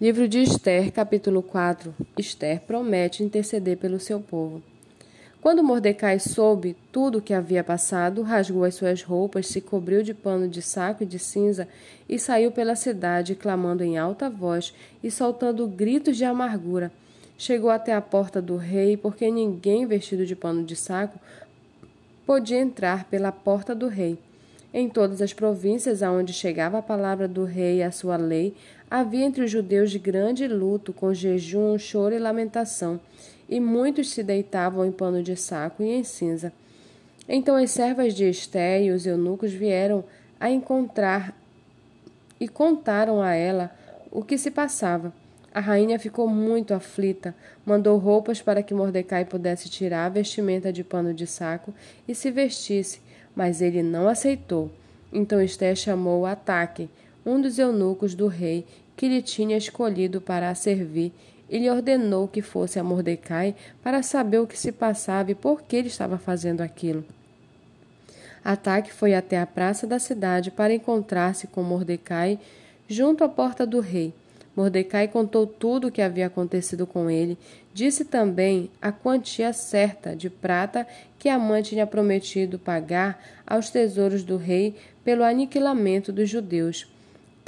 Livro de Esther, capítulo 4. Esther promete interceder pelo seu povo. Quando Mordecai soube tudo o que havia passado, rasgou as suas roupas, se cobriu de pano de saco e de cinza e saiu pela cidade, clamando em alta voz e soltando gritos de amargura. Chegou até a porta do rei, porque ninguém vestido de pano de saco podia entrar pela porta do rei. Em todas as províncias aonde chegava a palavra do rei e a sua lei, havia entre os judeus de grande luto, com jejum, choro e lamentação, e muitos se deitavam em pano de saco e em cinza. Então as servas de Esté e os eunucos vieram a encontrar e contaram a ela o que se passava. A rainha ficou muito aflita, mandou roupas para que Mordecai pudesse tirar a vestimenta de pano de saco e se vestisse, mas ele não aceitou. Então Esté chamou Ataque, um dos eunucos do rei, que lhe tinha escolhido para a servir, e lhe ordenou que fosse a Mordecai para saber o que se passava e por que ele estava fazendo aquilo. Ataque foi até a praça da cidade para encontrar-se com Mordecai junto à porta do rei. Mordecai contou tudo o que havia acontecido com ele, disse também a quantia certa de prata que a mãe tinha prometido pagar aos tesouros do rei pelo aniquilamento dos judeus.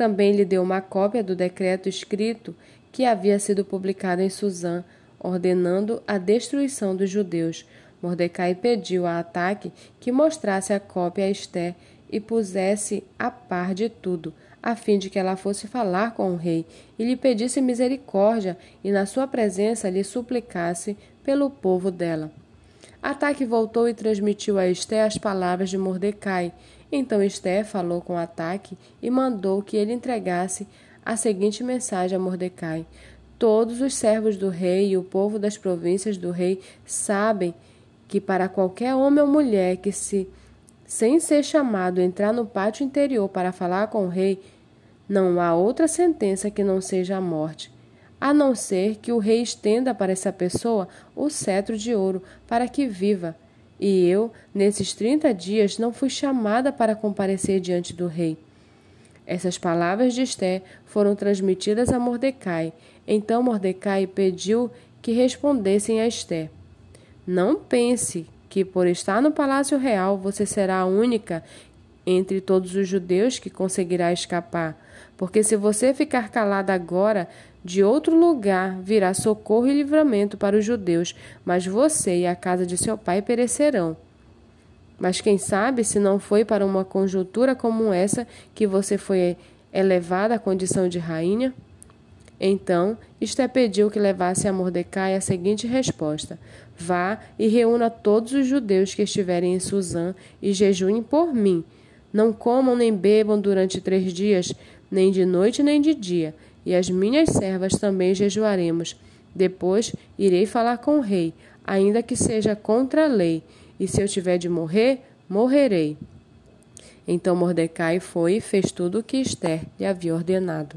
Também lhe deu uma cópia do decreto escrito que havia sido publicado em Suzã, ordenando a destruição dos judeus. Mordecai pediu a Ataque que mostrasse a cópia a Esté e pusesse a par de tudo, a fim de que ela fosse falar com o rei e lhe pedisse misericórdia e na sua presença lhe suplicasse pelo povo dela. Ataque voltou e transmitiu a Esté as palavras de Mordecai. Então Esté falou com Ataque e mandou que ele entregasse a seguinte mensagem a Mordecai: Todos os servos do rei e o povo das províncias do rei sabem que para qualquer homem ou mulher que se sem ser chamado entrar no pátio interior para falar com o rei, não há outra sentença que não seja a morte, a não ser que o rei estenda para essa pessoa o cetro de ouro para que viva. E eu, nesses trinta dias, não fui chamada para comparecer diante do rei. Essas palavras de Esté foram transmitidas a Mordecai. Então Mordecai pediu que respondessem a Esté. Não pense que por estar no palácio real você será a única entre todos os judeus que conseguirá escapar, porque se você ficar calada agora, de outro lugar virá socorro e livramento para os judeus, mas você e a casa de seu pai perecerão. Mas quem sabe se não foi para uma conjuntura como essa que você foi elevada à condição de rainha? Então, Esté pediu que levasse a Mordecai a seguinte resposta: Vá e reúna todos os judeus que estiverem em Suzã e jejuem por mim. Não comam nem bebam durante três dias, nem de noite nem de dia, e as minhas servas também jejuaremos. Depois irei falar com o rei, ainda que seja contra a lei, e se eu tiver de morrer, morrerei. Então Mordecai foi e fez tudo o que Esther lhe havia ordenado.